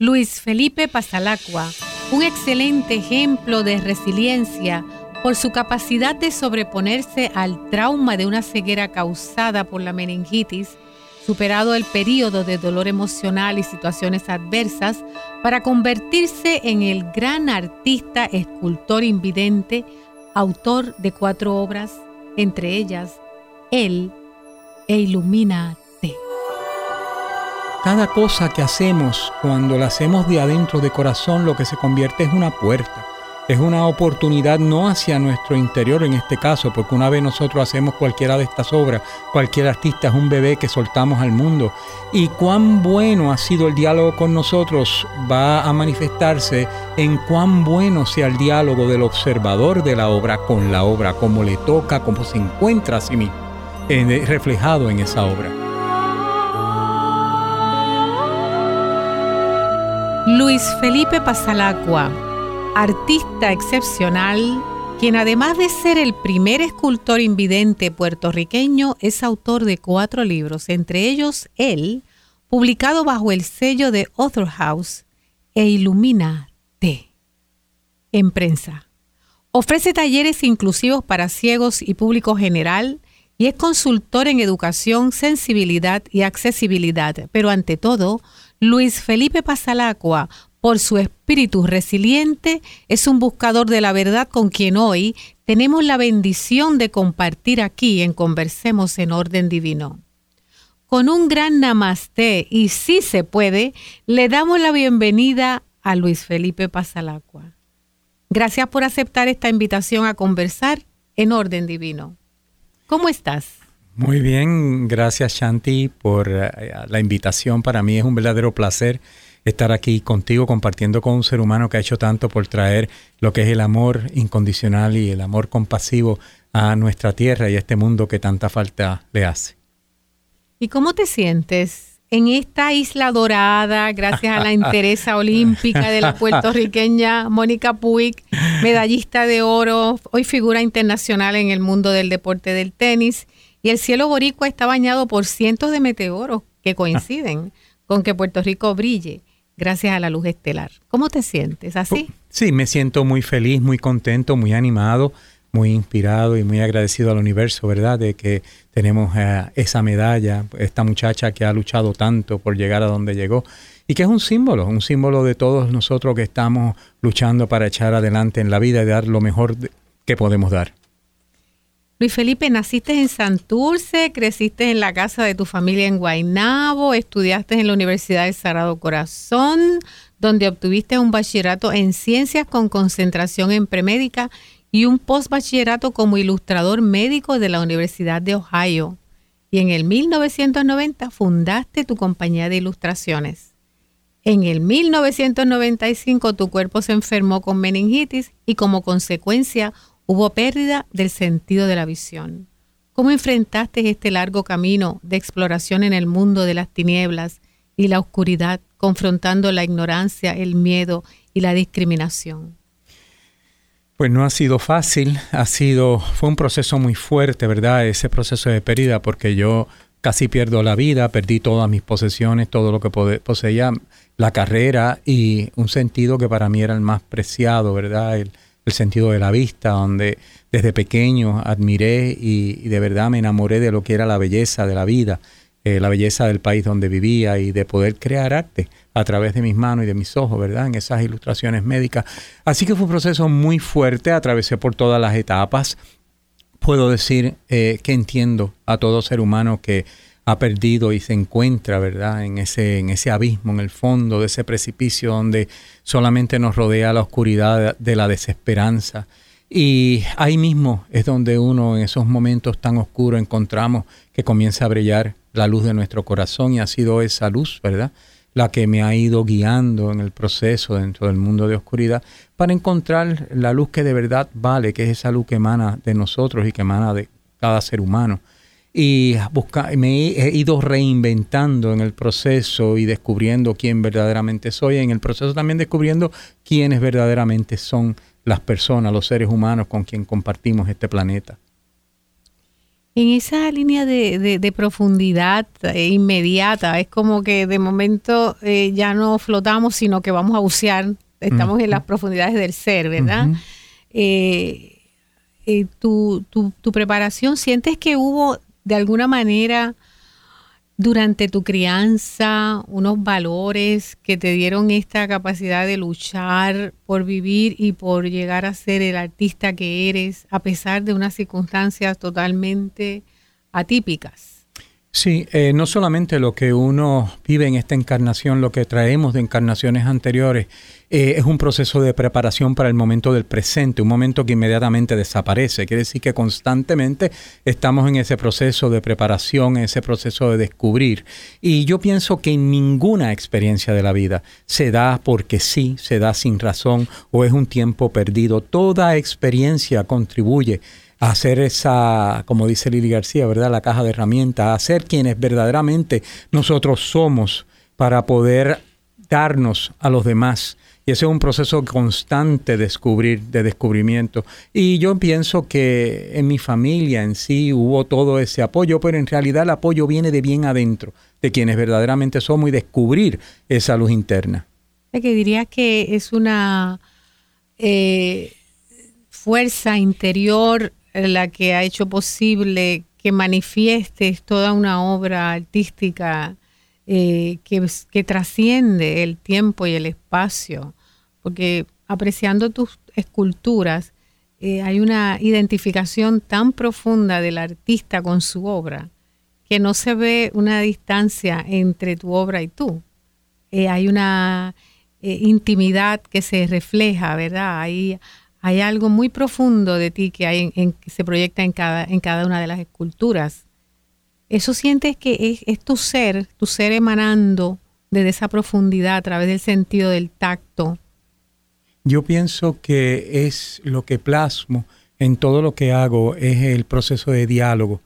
Luis Felipe Pasalacua, un excelente ejemplo de resiliencia por su capacidad de sobreponerse al trauma de una ceguera causada por la meningitis, superado el periodo de dolor emocional y situaciones adversas, para convertirse en el gran artista, escultor invidente, autor de cuatro obras, entre ellas Él e Ilumina cada cosa que hacemos, cuando la hacemos de adentro de corazón, lo que se convierte es una puerta. Es una oportunidad no hacia nuestro interior en este caso, porque una vez nosotros hacemos cualquiera de estas obras, cualquier artista es un bebé que soltamos al mundo. Y cuán bueno ha sido el diálogo con nosotros va a manifestarse en cuán bueno sea el diálogo del observador de la obra con la obra, cómo le toca, cómo se encuentra a sí mismo, reflejado en esa obra. Luis Felipe Pasalacua, artista excepcional, quien además de ser el primer escultor invidente puertorriqueño, es autor de cuatro libros, entre ellos él, publicado bajo el sello de Author House, e Ilumina T. En prensa. Ofrece talleres inclusivos para ciegos y público general y es consultor en educación, sensibilidad y accesibilidad, pero ante todo, Luis Felipe Pasalacua, por su espíritu resiliente, es un buscador de la verdad con quien hoy tenemos la bendición de compartir aquí en Conversemos en Orden Divino. Con un gran namaste y si se puede, le damos la bienvenida a Luis Felipe Pasalacua. Gracias por aceptar esta invitación a conversar en Orden Divino. ¿Cómo estás? Muy bien, gracias Shanti por eh, la invitación. Para mí es un verdadero placer estar aquí contigo compartiendo con un ser humano que ha hecho tanto por traer lo que es el amor incondicional y el amor compasivo a nuestra tierra y a este mundo que tanta falta le hace. ¿Y cómo te sientes en esta isla dorada gracias a la interesa olímpica de la puertorriqueña Mónica Puig, medallista de oro, hoy figura internacional en el mundo del deporte del tenis? Y el cielo boricua está bañado por cientos de meteoros que coinciden con que Puerto Rico brille gracias a la luz estelar. ¿Cómo te sientes? ¿Así? Sí, me siento muy feliz, muy contento, muy animado, muy inspirado y muy agradecido al universo, ¿verdad? De que tenemos eh, esa medalla, esta muchacha que ha luchado tanto por llegar a donde llegó y que es un símbolo, un símbolo de todos nosotros que estamos luchando para echar adelante en la vida y dar lo mejor que podemos dar. Luis Felipe, naciste en Santurce, creciste en la casa de tu familia en Guaynabo, estudiaste en la Universidad del Sagrado Corazón, donde obtuviste un bachillerato en ciencias con concentración en premédica y un postbachillerato como ilustrador médico de la Universidad de Ohio. Y en el 1990 fundaste tu compañía de ilustraciones. En el 1995 tu cuerpo se enfermó con meningitis y como consecuencia Hubo pérdida del sentido de la visión. ¿Cómo enfrentaste este largo camino de exploración en el mundo de las tinieblas y la oscuridad, confrontando la ignorancia, el miedo y la discriminación? Pues no ha sido fácil, ha sido, fue un proceso muy fuerte, ¿verdad? Ese proceso de pérdida, porque yo casi pierdo la vida, perdí todas mis posesiones, todo lo que poseía, la carrera y un sentido que para mí era el más preciado, ¿verdad? El sentido de la vista, donde desde pequeño admiré y, de verdad me enamoré de lo que era la belleza de la vida, eh, la belleza del país donde vivía y de poder crear arte a través de mis manos y de mis ojos, ¿verdad? En esas ilustraciones médicas. Así que fue un proceso muy fuerte, atravesé por todas las etapas. Puedo decir eh, que entiendo a todo ser humano que ha perdido y se encuentra, ¿verdad? En ese, en ese abismo, en el fondo de ese precipicio donde solamente nos rodea la oscuridad de la desesperanza. Y ahí mismo es donde uno en esos momentos tan oscuros encontramos que comienza a brillar la luz de nuestro corazón y ha sido esa luz, ¿verdad? La que me ha ido guiando en el proceso dentro del mundo de oscuridad para encontrar la luz que de verdad vale, que es esa luz que emana de nosotros y que emana de cada ser humano y busca, me he ido reinventando en el proceso y descubriendo quién verdaderamente soy, en el proceso también descubriendo quiénes verdaderamente son las personas, los seres humanos con quien compartimos este planeta. En esa línea de, profundidad eh, inmediata, es como que de momento eh, ya no flotamos, sino que vamos a bucear, estamos en las profundidades del ser, ¿verdad? Eh, tu, tu, tu preparación, ¿sientes que hubo de alguna manera durante tu crianza unos valores que te dieron esta capacidad de luchar por vivir y por llegar a ser el artista que eres a pesar de unas circunstancias totalmente atípicas? Sí, eh, no solamente lo que uno vive en esta encarnación, lo que traemos de encarnaciones anteriores, eh, es un proceso de preparación para el momento del presente, un momento que inmediatamente desaparece. Quiere decir que constantemente estamos en ese proceso de preparación, en ese proceso de descubrir. Y yo pienso que ninguna experiencia de la vida se da porque sí, se da sin razón o es un tiempo perdido. Toda experiencia contribuye hacer esa, como dice Lili García, ¿verdad? La caja de herramientas, a ser quienes verdaderamente nosotros somos para poder darnos a los demás. Y ese es un proceso constante de descubrir, de descubrimiento. Y yo pienso que en mi familia en sí hubo todo ese apoyo, pero en realidad el apoyo viene de bien adentro, de quienes verdaderamente somos y descubrir esa luz interna. Que diría que es una eh, fuerza interior la que ha hecho posible que manifiestes toda una obra artística eh, que, trasciende el tiempo y el espacio, porque apreciando tus esculturas eh, hay una identificación tan profunda del artista con su obra que no se ve una distancia entre tu obra y tú. Eh, hay una intimidad que se refleja, ¿verdad? Hay, hay algo muy profundo de ti que, hay en, se proyecta en cada, en cada una de las esculturas. Eso sientes que es, tu ser, tu ser emanando desde esa profundidad a través del sentido del tacto. Yo pienso que es lo que plasmo en todo lo que hago, es el proceso de diálogo.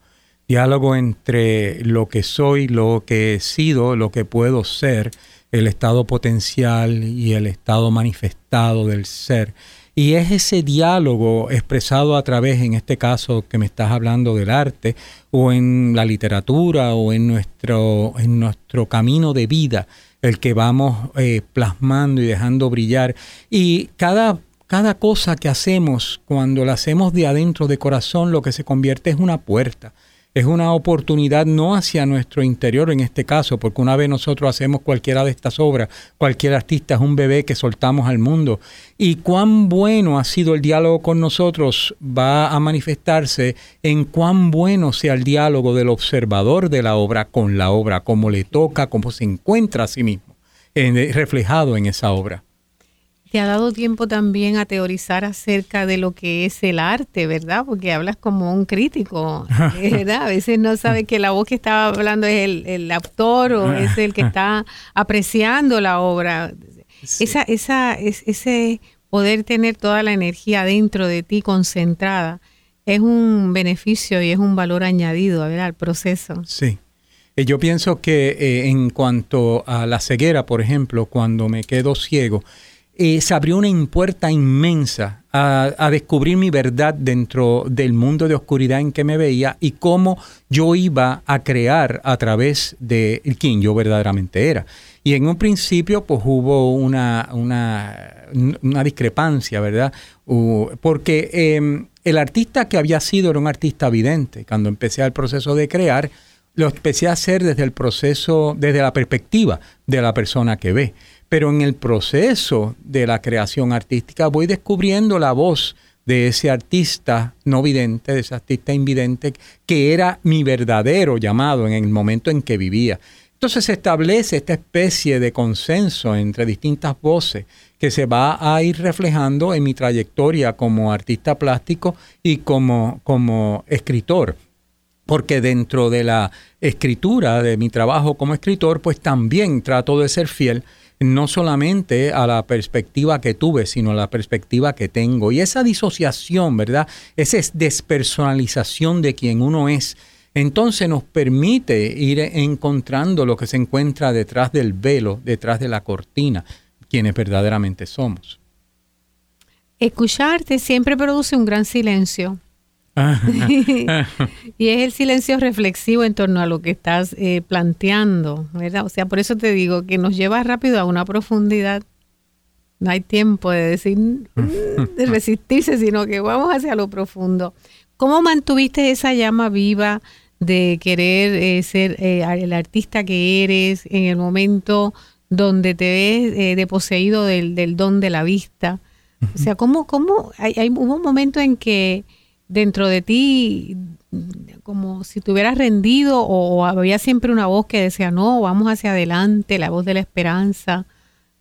Diálogo entre lo que soy, lo que he sido, lo que puedo ser, el estado potencial y el estado manifestado del ser. Y es ese diálogo expresado a través, en este caso que me estás hablando del arte, o en la literatura, o en nuestro, en nuestro camino de vida, el que vamos eh, plasmando y dejando brillar. Y cada, cada cosa que hacemos, cuando la hacemos de adentro de corazón, lo que se convierte es una puerta es una oportunidad no hacia nuestro interior en este caso, porque una vez nosotros hacemos cualquiera de estas obras, cualquier artista es un bebé que soltamos al mundo. Y cuán bueno ha sido el diálogo con nosotros va a manifestarse en cuán bueno sea el diálogo del observador de la obra con la obra, cómo le toca, cómo se encuentra a sí mismo, reflejado en esa obra te ha dado tiempo también a teorizar acerca de lo que es el arte, ¿verdad? Porque hablas como un crítico, ¿verdad? A veces no sabes que la voz que estaba hablando es el, el autor o es el que está apreciando la obra. Esa, esa, es, ese poder tener toda la energía dentro de ti concentrada es un beneficio y es un valor añadido ¿verdad? al proceso. Sí. Eh, yo pienso que eh, en cuanto a la ceguera, por ejemplo, cuando me quedo ciego, eh, se abrió una puerta inmensa a, descubrir mi verdad dentro del mundo de oscuridad en que me veía y cómo yo iba a crear a través de quien yo verdaderamente era. Y en un principio pues hubo una, una, discrepancia, ¿verdad? porque em, el artista que había sido era un artista vidente. Cuando empecé el proceso de crear, lo empecé a hacer desde el proceso, desde la perspectiva de la persona que ve. Pero en el proceso de la creación artística voy descubriendo la voz de ese artista no vidente, de ese artista invidente, que era mi verdadero llamado en el momento en que vivía. Entonces se establece esta especie de consenso entre distintas voces que se va a ir reflejando en mi trayectoria como artista plástico y como, como escritor. Porque dentro de la escritura, de mi trabajo como escritor, pues también trato de ser fiel no solamente a la perspectiva que tuve, sino a la perspectiva que tengo. Y esa disociación, ¿verdad? Esa despersonalización de quien uno es, entonces nos permite ir encontrando lo que se encuentra detrás del velo, detrás de la cortina, quienes verdaderamente somos. Escucharte siempre produce un gran silencio. y es el silencio reflexivo en torno a lo que estás eh, planteando, ¿verdad? O sea, por eso te digo que nos lleva rápido a una profundidad. No hay tiempo de decir, mm, de resistirse, sino que vamos hacia lo profundo. ¿Cómo mantuviste esa llama viva de querer eh, ser eh, el artista que eres en el momento donde te ves deposeído del, don de la vista? O sea, ¿cómo, cómo hay, hubo un momento en que dentro de ti, como si te hubieras rendido o, había siempre una voz que decía, no, vamos hacia adelante, la voz de la esperanza?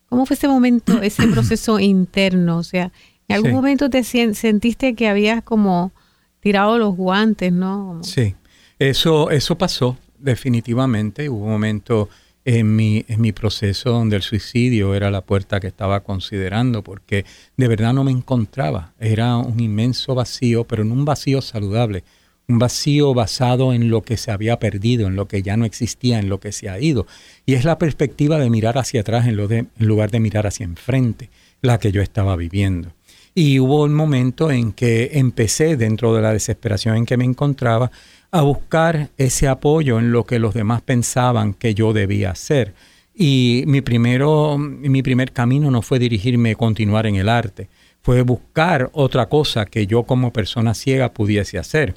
¿Cómo fue ese momento, ese proceso interno? O sea, ¿en algún momento te sentiste que habías como tirado los guantes, ¿no? Sí, eso, eso pasó definitivamente. Hubo un momento en mi, en mi proceso donde el suicidio era la puerta que estaba considerando, porque de verdad no me encontraba. Era un inmenso vacío, pero en un vacío saludable. Un vacío basado en lo que se había perdido, en lo que ya no existía, en lo que se ha ido. Y es la perspectiva de mirar hacia atrás en, en lugar de mirar hacia enfrente, la que yo estaba viviendo. Y hubo un momento en que empecé, dentro de la desesperación en que me encontraba, a buscar ese apoyo en lo que los demás pensaban que yo debía hacer. Y mi, primero, mi primer camino no fue dirigirme a continuar en el arte, fue buscar otra cosa que yo como persona ciega pudiese hacer.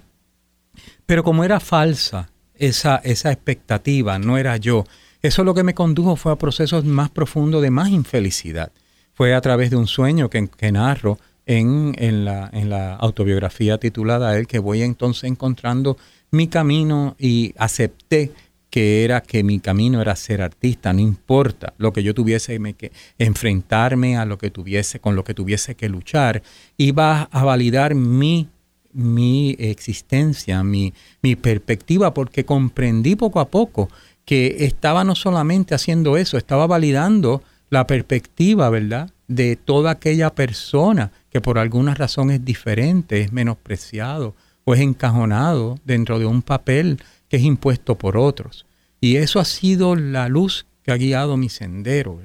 Pero como era falsa esa, esa expectativa, no era yo, eso lo que me condujo fue a procesos más profundos de más infelicidad fue a través de un sueño que, narro en, en, la, en la autobiografía titulada él, que voy entonces encontrando mi camino y acepté que era que mi camino era ser artista, no importa lo que yo tuviese que enfrentarme a lo que tuviese, con lo que tuviese que luchar, iba a validar mi, mi existencia, mi, mi perspectiva, porque comprendí poco a poco que estaba no solamente haciendo eso, estaba validando la perspectiva, ¿verdad? De toda aquella persona que por alguna razón es diferente, es menospreciado o es encajonado dentro de un papel que es impuesto por otros. Y eso ha sido la luz que ha guiado mi sendero,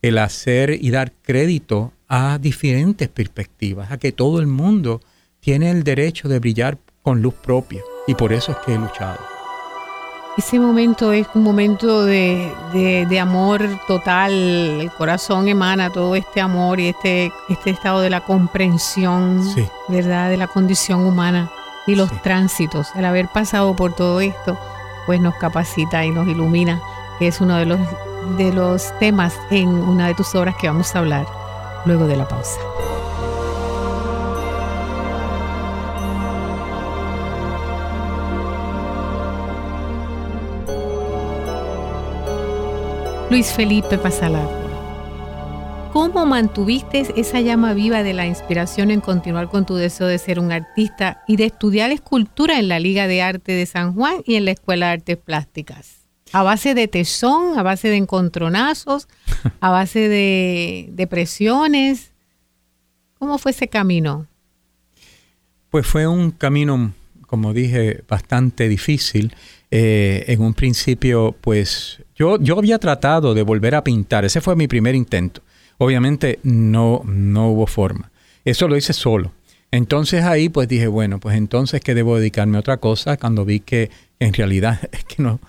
el hacer y dar crédito a diferentes perspectivas, a que todo el mundo tiene el derecho de brillar con luz propia. Y por eso es que he luchado. Ese momento es un momento de, de, amor total, el corazón emana todo este amor y este, este estado de la comprensión, ¿verdad? De la condición humana y los tránsitos. El haber pasado por todo esto, pues nos capacita y nos ilumina, que es uno de los, de los temas en una de tus obras que vamos a hablar luego de la pausa. Luis Felipe Pasalagua. ¿Cómo mantuviste esa llama viva de la inspiración en continuar con tu deseo de ser un artista y de estudiar escultura en la Liga de Arte de San Juan y en la Escuela de Artes Plásticas? ¿A base de tesón, a base de encontronazos, a base de, de presiones? ¿Cómo fue ese camino? Pues fue un camino, como dije, bastante difícil. Eh, en un principio, pues yo, yo había tratado de volver a pintar, ese fue mi primer intento. Obviamente no, no hubo forma. Eso lo hice solo. Entonces ahí pues dije, bueno, pues entonces que debo dedicarme a otra cosa cuando vi que en realidad es que no,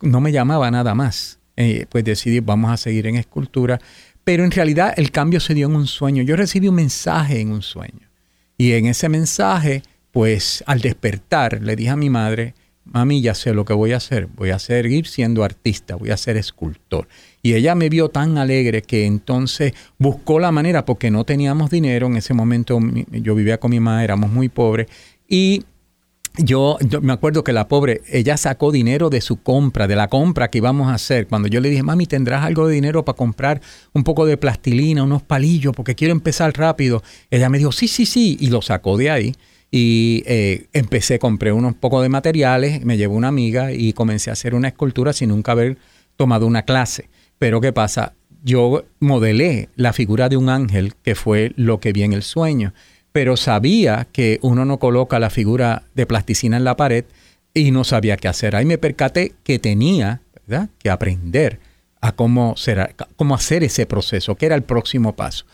no me llamaba nada más. Eh, pues decidí, vamos a seguir en escultura. Pero en realidad el cambio se dio en un sueño. Yo recibí un mensaje en un sueño. Y en ese mensaje, pues al despertar, le dije a mi madre, mami, ya sé lo que voy a hacer, voy a seguir siendo artista, voy a ser escultor. Y ella me vio tan alegre que entonces buscó la manera, porque no teníamos dinero, en ese momento yo vivía con mi madre, éramos muy pobres, y yo, me acuerdo que la pobre, ella sacó dinero de su compra, de la compra que íbamos a hacer. Cuando yo le dije, mami, ¿tendrás algo de dinero para comprar un poco de plastilina, unos palillos, porque quiero empezar rápido? Ella me dijo, sí, sí, sí, y lo sacó de ahí. Y eh, empecé, compré unos pocos de materiales, me llevó una amiga y comencé a hacer una escultura sin nunca haber tomado una clase. Pero ¿qué pasa? Yo modelé la figura de un ángel, que fue lo que vi en el sueño, pero sabía que uno no coloca la figura de plasticina en la pared y no sabía qué hacer. Ahí me percaté que tenía que aprender a cómo, cómo hacer ese proceso, que era el próximo paso.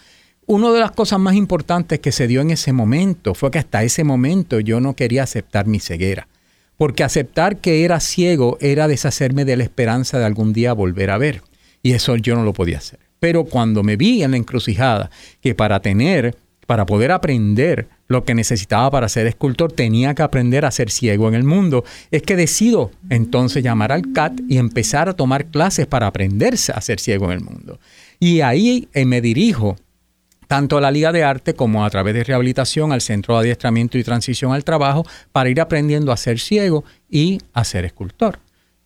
Una de las cosas más importantes que se dio en ese momento fue que hasta ese momento yo no quería aceptar mi ceguera, porque aceptar que era ciego era deshacerme de la esperanza de algún día volver a ver, y eso yo no lo podía hacer. Pero cuando me vi en la encrucijada, que para tener, para poder aprender lo que necesitaba para ser escultor, tenía que aprender a ser ciego en el mundo, es que decido entonces llamar al CAT y empezar a tomar clases para aprenderse a ser ciego en el mundo. Y ahí eh, me dirijo tanto a la Liga de Arte como a través de rehabilitación al Centro de Adiestramiento y Transición al Trabajo para ir aprendiendo a ser ciego y a ser escultor.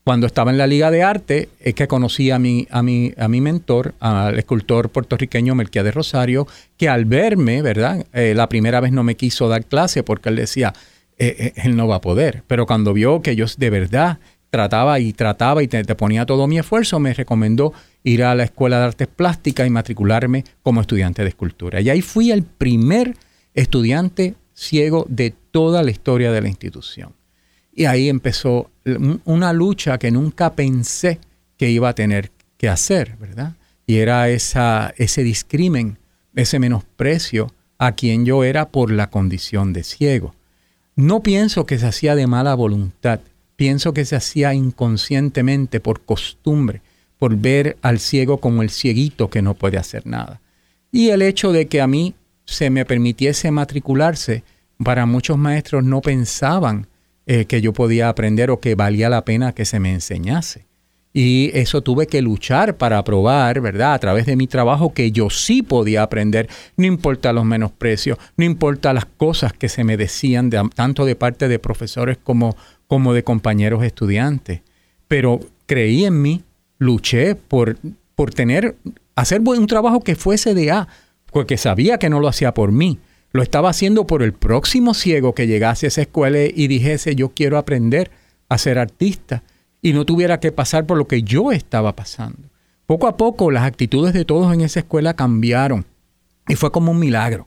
Cuando estaba en la Liga de Arte es que conocí a mi, a mi, a mi mentor, al escultor puertorriqueño de Rosario, que al verme, ¿verdad? Eh, la primera vez no me quiso dar clase porque él decía, eh, eh, él no va a poder. Pero cuando vio que yo de verdad trataba y trataba y te, ponía todo mi esfuerzo, me recomendó ir a la Escuela de Artes Plásticas y matricularme como estudiante de escultura. Y ahí fui el primer estudiante ciego de toda la historia de la institución. Y ahí empezó una lucha que nunca pensé que iba a tener que hacer, ¿verdad? Y era esa, ese discrimen, ese menosprecio a quien yo era por la condición de ciego. No pienso que se hacía de mala voluntad, pienso que se hacía inconscientemente por costumbre, por ver al ciego como el cieguito que no puede hacer nada. Y el hecho de que a mí se me permitiese matricularse, para muchos maestros no pensaban eh, que yo podía aprender o que valía la pena que se me enseñase. Y eso tuve que luchar para probar, ¿verdad? A través de mi trabajo que yo sí podía aprender, no importa los menosprecios, no importa las cosas que se me decían tanto de parte de profesores como, como de compañeros estudiantes. Pero creí en mí, luché por, por tener, hacer un trabajo que fuese de A, porque sabía que no lo hacía por mí, lo estaba haciendo por el próximo ciego que llegase a esa escuela y dijese yo quiero aprender a ser artista y no tuviera que pasar por lo que yo estaba pasando. Poco a poco las actitudes de todos en esa escuela cambiaron y fue como un milagro.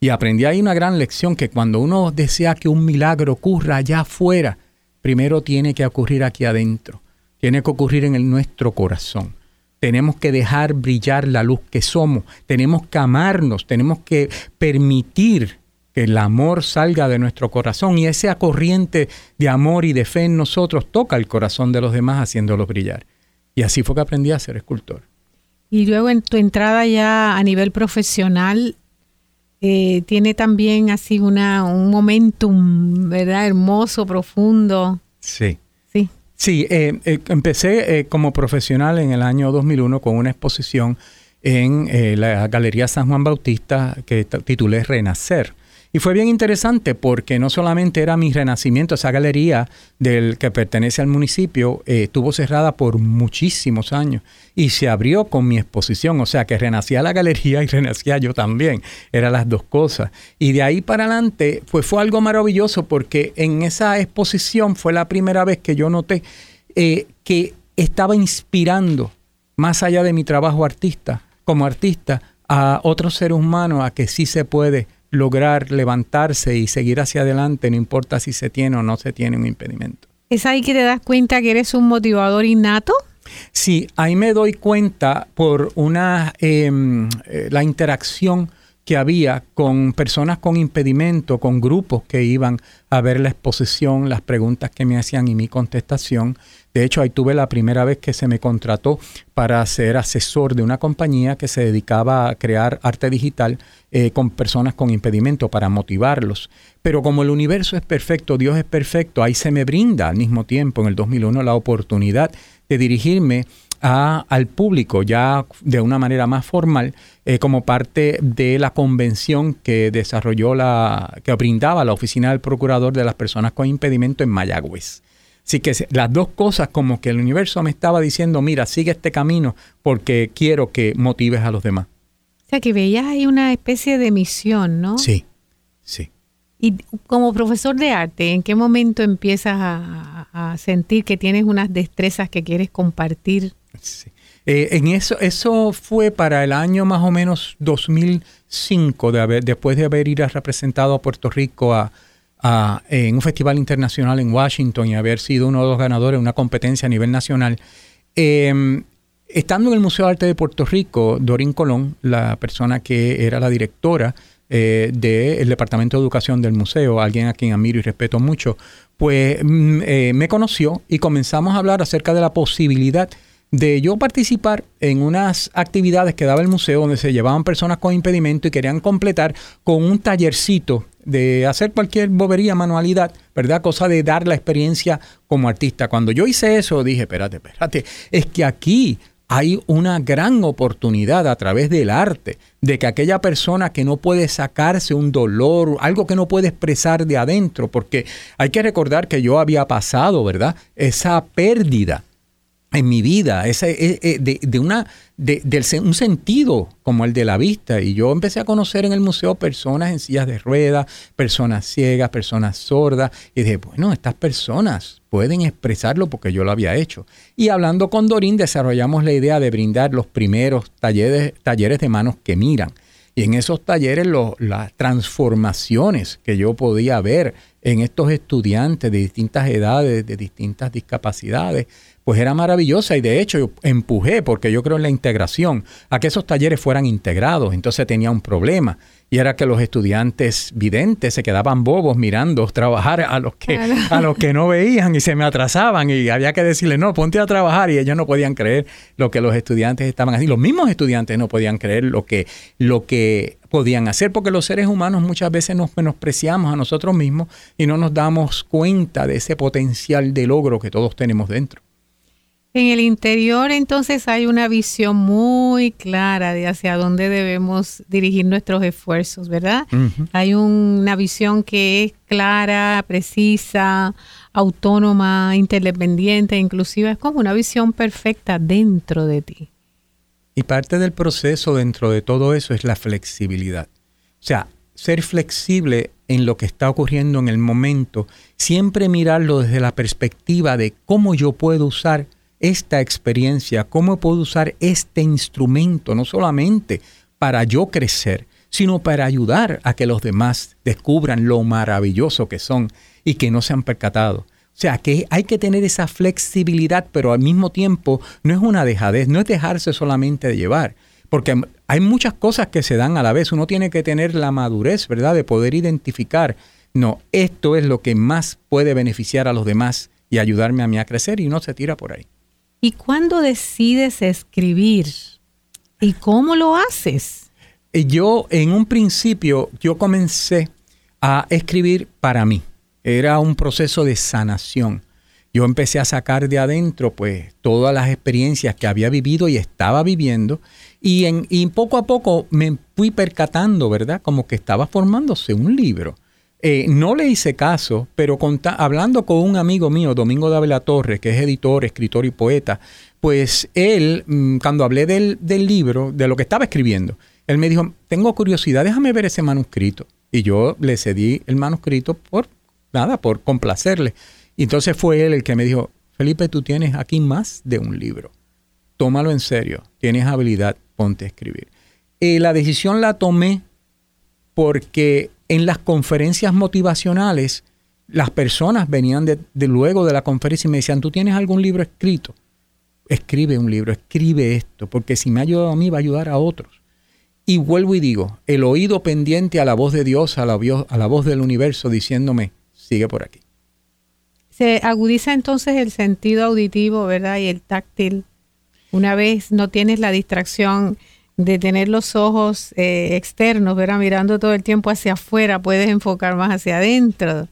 Y aprendí ahí una gran lección que cuando uno desea que un milagro ocurra allá afuera, primero tiene que ocurrir aquí adentro, tiene que ocurrir en nuestro corazón. Tenemos que dejar brillar la luz que somos, tenemos que amarnos, tenemos que permitir que el amor salga de nuestro corazón y esa corriente de amor y de fe en nosotros toca el corazón de los demás haciéndolos brillar. Y así fue que aprendí a ser escultor. Y luego en tu entrada ya a nivel profesional, eh, tiene también así una, un momentum, ¿verdad? Hermoso, profundo. Sí. Sí, eh, eh, empecé eh, como profesional en el año 2001 con una exposición en la Galería San Juan Bautista que titulé Renacer. Y fue bien interesante porque no solamente era mi renacimiento, esa galería del que pertenece al municipio estuvo cerrada por muchísimos años y se abrió con mi exposición, o sea que renacía la galería y renacía yo también, eran las dos cosas. Y de ahí para adelante pues fue algo maravilloso porque en esa exposición fue la primera vez que yo noté eh, que estaba inspirando, más allá de mi trabajo artista, como artista, a otros seres humanos a que sí se puede lograr levantarse y seguir hacia adelante, no importa si se tiene o no se tiene un impedimento. ¿Es ahí que te das cuenta que eres un motivador innato? Sí, ahí me doy cuenta por una em, eh, la interacción que había con personas con impedimento, con grupos que iban a ver la exposición, las preguntas que me hacían y mi contestación. De hecho, ahí tuve la primera vez que se me contrató para ser asesor de una compañía que se dedicaba a crear arte digital eh, con personas con impedimento para motivarlos. Pero como el universo es perfecto, Dios es perfecto, ahí se me brinda al mismo tiempo, en el 2001, la oportunidad de dirigirme al público ya de una manera más formal eh, como parte de la convención que desarrolló la, que brindaba la oficina del procurador de las personas con impedimento en Mayagüez. Así que las dos cosas como que el universo me estaba diciendo, mira, sigue este camino porque quiero que motives a los demás. O sea, que veías ahí una especie de misión, ¿no? Sí, sí. Y como profesor de arte, ¿en qué momento empiezas a, a sentir que tienes unas destrezas que quieres compartir eh, en eso, eso fue para el año más o menos 2005, de haber, después de haber ido representado a Puerto Rico a, en un festival internacional en Washington y haber sido uno de los ganadores de una competencia a nivel nacional. Em, Estando en el Museo de Arte de Puerto Rico, Dorin Colón, la persona que era la directora eh, del Departamento de Educación del museo, alguien a quien admiro y respeto mucho, pues mm, eh, me conoció y comenzamos a hablar acerca de la posibilidad de yo participar en unas actividades que daba el museo donde se llevaban personas con impedimento y querían completar con un tallercito de hacer cualquier bobería, manualidad, ¿verdad? Cosa de dar la experiencia como artista. Cuando yo hice eso, dije, espérate, espérate, es que aquí hay una gran oportunidad a través del arte de que aquella persona que no puede sacarse un dolor, algo que no puede expresar de adentro, porque hay que recordar que yo había pasado, ¿verdad? Esa pérdida en mi vida, ese, eh, eh, de, una, de, un sentido como el de la vista. Y yo empecé a conocer en el museo personas en sillas de ruedas, personas ciegas, personas sordas. Y dije, bueno, estas personas pueden expresarlo porque yo lo había hecho. Y hablando con Dorín, desarrollamos la idea de brindar los primeros talleres, talleres de manos que miran. Y en esos talleres las transformaciones que yo podía ver en estos estudiantes de distintas edades, de distintas discapacidades, pues era maravillosa y de hecho yo empujé, porque yo creo en la integración, a que esos talleres fueran integrados. Entonces tenía un problema y era que los estudiantes videntes se quedaban bobos mirando trabajar a los que, a los que no veían y se me atrasaban y había que decirle, no, ponte a trabajar y ellos no podían creer lo que los estudiantes estaban haciendo. Los mismos estudiantes no podían creer lo que, lo que podían hacer, porque los seres humanos muchas veces nos menospreciamos a nosotros mismos y no nos damos cuenta de ese potencial de logro que todos tenemos dentro. En el interior entonces hay una visión muy clara de hacia dónde debemos dirigir nuestros esfuerzos, ¿verdad? Hay una visión que es clara, precisa, autónoma, interdependiente, inclusive es como una visión perfecta dentro de ti. Y parte del proceso dentro de todo eso es la flexibilidad. O sea, ser flexible en lo que está ocurriendo en el momento, siempre mirarlo desde la perspectiva de cómo yo puedo usar esta experiencia, cómo puedo usar este instrumento, no solamente para yo crecer, sino para ayudar a que los demás descubran lo maravilloso que son y que no se han percatado. O sea, que hay que tener esa flexibilidad, pero al mismo tiempo no es una dejadez, no es dejarse solamente de llevar, porque hay muchas cosas que se dan a la vez. Uno tiene que tener la madurez, ¿verdad?, de poder identificar, no, esto es lo que más puede beneficiar a los demás y ayudarme a mí a crecer y uno se tira por ahí. ¿Y cuándo decides escribir? ¿Y cómo lo haces? Eh, yo en un principio, yo comencé a escribir para mí. Era un proceso de sanación. Yo empecé a sacar de adentro pues todas las experiencias que había vivido y estaba viviendo y, en, y poco a poco me fui percatando, ¿verdad? Como que estaba formándose un libro. Eh, no le hice caso, pero hablando con un amigo mío, Domingo Dávila Torres, que es editor, escritor y poeta, pues él, mm, cuando hablé del, del, libro, de lo que estaba escribiendo, él me dijo, tengo curiosidad, déjame ver ese manuscrito. Y yo le cedí el manuscrito por nada, por complacerle. Y entonces fue él el que me dijo, Felipe, tú tienes aquí más de un libro. Tómalo en serio, tienes habilidad, ponte a escribir. Y la decisión la tomé porque en las conferencias motivacionales, las personas venían luego de la conferencia y me decían, ¿tú tienes algún libro escrito? Escribe un libro, escribe esto, porque si me ha ayudado a mí, va a ayudar a otros. Y vuelvo y digo, el oído pendiente a la voz de Dios, a la, a la voz del universo, diciéndome, sigue por aquí. Se agudiza entonces el sentido auditivo, ¿verdad? Y el táctil. Una vez no tienes la distracción de tener los ojos eh, externos, ¿verdad? Mirando todo el tiempo hacia afuera, puedes enfocar más hacia adentro.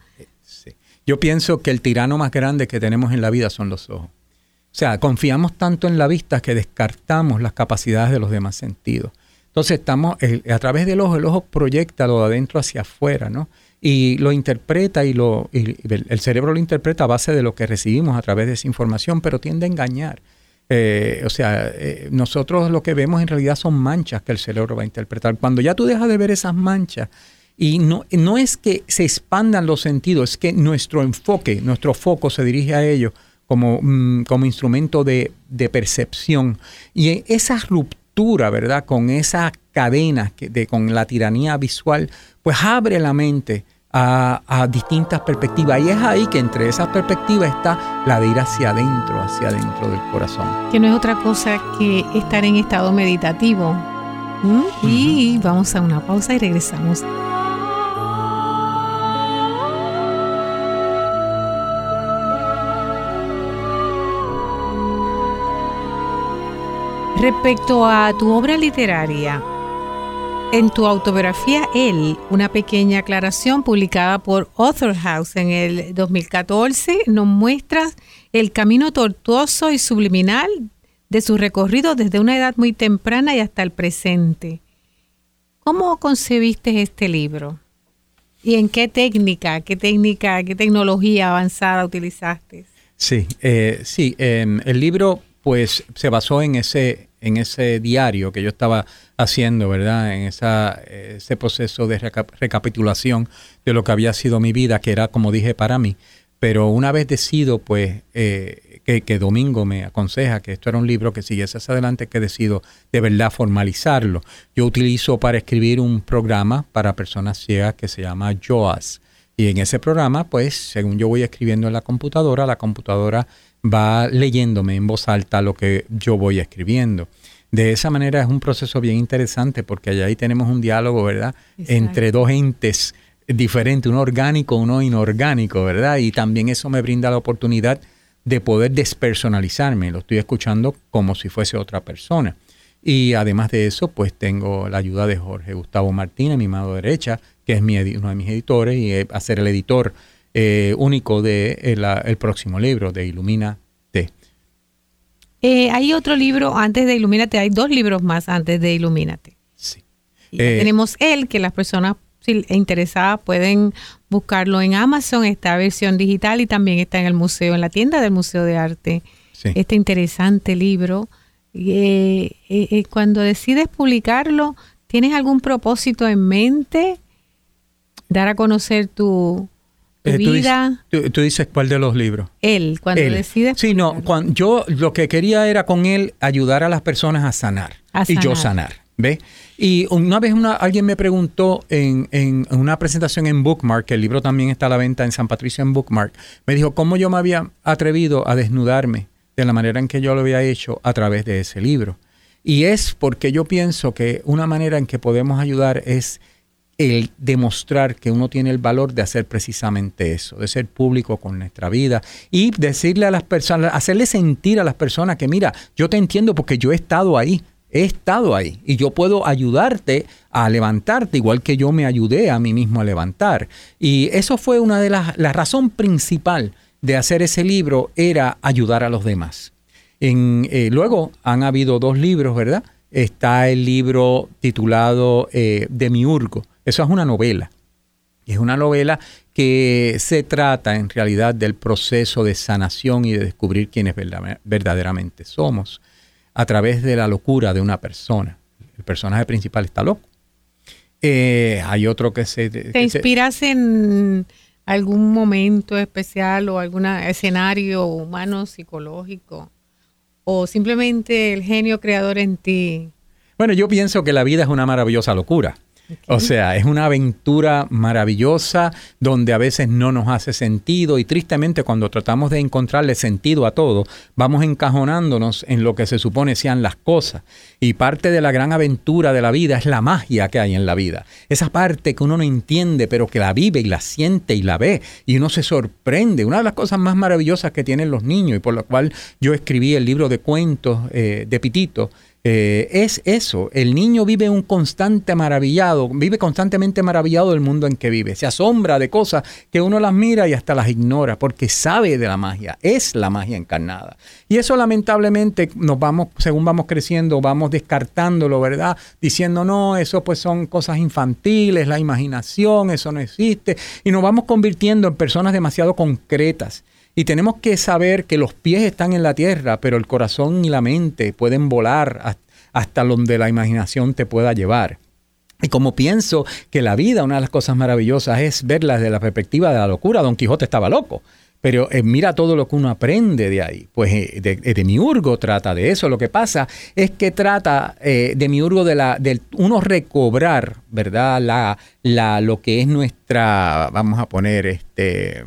Yo pienso que el tirano más grande que tenemos en la vida son los ojos. O sea, confiamos tanto en la vista que descartamos las capacidades de los demás sentidos. Entonces estamos, a través del ojo, el ojo proyecta lo de adentro hacia afuera, ¿no? Y lo interpreta y, lo, y el cerebro lo interpreta a base de lo que recibimos a través de esa información, pero tiende a engañar. Eh, o sea, eh, nosotros lo que vemos en realidad son manchas que el cerebro va a interpretar. Cuando ya tú dejas de ver esas manchas, y no, no es que se expandan los sentidos, es que nuestro enfoque, nuestro foco se dirige a ellos como, mm, como instrumento de, de, percepción. Y esa ruptura, ¿verdad? Con esa cadena que, de, con la tiranía visual, pues abre la mente a, distintas perspectivas. Y es ahí que entre esas perspectivas está la de ir hacia adentro, hacia adentro del corazón. Que no es otra cosa que estar en estado meditativo. ¿Mm? Y vamos a una pausa y regresamos. Respecto a tu obra literaria, en tu autobiografía Él, una pequeña aclaración publicada por Author House en el 2014, nos muestras el camino tortuoso y subliminal de su recorrido desde una edad muy temprana y hasta el presente. ¿Cómo concebiste este libro? ¿Y en qué técnica, qué técnica, qué tecnología avanzada utilizaste? Sí, eh, sí, em, el libro pues se basó en ese, en ese diario que yo estaba haciendo, ¿verdad? En esa, ese proceso de recapitulación de lo que había sido mi vida, que era, como dije, para mí. Pero una vez decido, pues, eh, que, Domingo me aconseja que esto era un libro que siguiese hacia adelante, que decido de verdad formalizarlo. Yo utilizo para escribir un programa para personas ciegas que se llama JOAS. Y en ese programa, pues, según yo voy escribiendo en la computadora, la computadora va leyéndome en voz alta lo que yo voy escribiendo. De esa manera es un proceso bien interesante porque allá ahí tenemos un diálogo, ¿verdad? Entre dos entes diferentes, uno orgánico, uno inorgánico, ¿verdad? Y también eso me brinda la oportunidad de poder despersonalizarme. Lo estoy escuchando como si fuese otra persona. Y además de eso, pues tengo la ayuda de Jorge Gustavo Martínez, mi mano derecha, que es mi, uno de mis editores y a ser el editor eh, único de el, próximo libro, de Ilumina. Eh, hay otro libro antes de Ilumínate, hay dos libros más antes de Ilumínate. Sí. Eh, tenemos el que las personas interesadas pueden buscarlo en Amazon, esta versión digital y también está en el museo, en la tienda del Museo de Arte. Este interesante libro. cuando decides publicarlo, ¿tienes algún propósito en mente? Dar a conocer tu, eh, tú, dices cuál de los libros. Él, cuando decide. Sí, no, cuando, yo lo que quería era con él ayudar a las personas a sanar, y yo sanar. ¿Ve? Y una vez una, alguien me preguntó en, en, una presentación en Bookmark, que el libro también está a la venta en San Patricio en Bookmark, me dijo cómo yo me había atrevido a desnudarme de la manera en que yo lo había hecho a través de ese libro. Y es porque yo pienso que una manera en que podemos ayudar es el demostrar que uno tiene el valor de hacer precisamente eso, de ser público con nuestra vida y decirle a las personas, hacerle sentir a las personas que mira, yo te entiendo porque yo he estado ahí, he estado ahí y yo puedo ayudarte a levantarte igual que yo me ayudé a mí mismo a levantar. Y eso fue una de las, la razón principal de hacer ese libro era ayudar a los demás. En, eh, luego han habido dos libros, ¿verdad? Está el libro titulado eh, De Miurgo, eso es una novela. Y es una novela que se trata en realidad del proceso de sanación y de descubrir quiénes verdaderamente somos a través de la locura de una persona. El personaje principal está loco. Eh, hay otro que se... ¿Te inspiras en algún momento especial o algún escenario humano, psicológico? ¿O simplemente el genio creador en ti? Bueno, yo pienso que la vida es una maravillosa locura. O sea, es una aventura maravillosa donde a veces no nos hace sentido y tristemente cuando tratamos de encontrarle sentido a todo, vamos encajonándonos en lo que se supone sean las cosas. Y parte de la gran aventura de la vida es la magia que hay en la vida. Esa parte que uno no entiende, pero que la vive y la siente y la ve y uno se sorprende. Una de las cosas más maravillosas que tienen los niños y por lo cual yo escribí el libro de cuentos eh, de Pitito, eh, es eso, el niño vive un constante maravillado, vive constantemente maravillado del mundo en que vive, se asombra de cosas que uno las mira y hasta las ignora, porque sabe de la magia, es la magia encarnada. Y eso lamentablemente nos vamos, según vamos creciendo, vamos descartándolo, ¿verdad? Diciendo, no, eso pues son cosas infantiles, la imaginación, eso no existe, y nos vamos convirtiendo en personas demasiado concretas. Y tenemos que saber que los pies están en la tierra, pero el corazón y la mente pueden volar hasta donde la imaginación te pueda llevar. Y como pienso que la vida, una de las cosas maravillosas es verla desde la perspectiva de la locura, Don Quijote estaba loco. Pero eh, mira todo lo que uno aprende de ahí. Pues eh, de, de, Miurgo trata de eso. Lo que pasa es que trata eh, de Miurgo de, la, de uno recobrar, ¿verdad? La, la, lo que es nuestra, vamos a poner, este,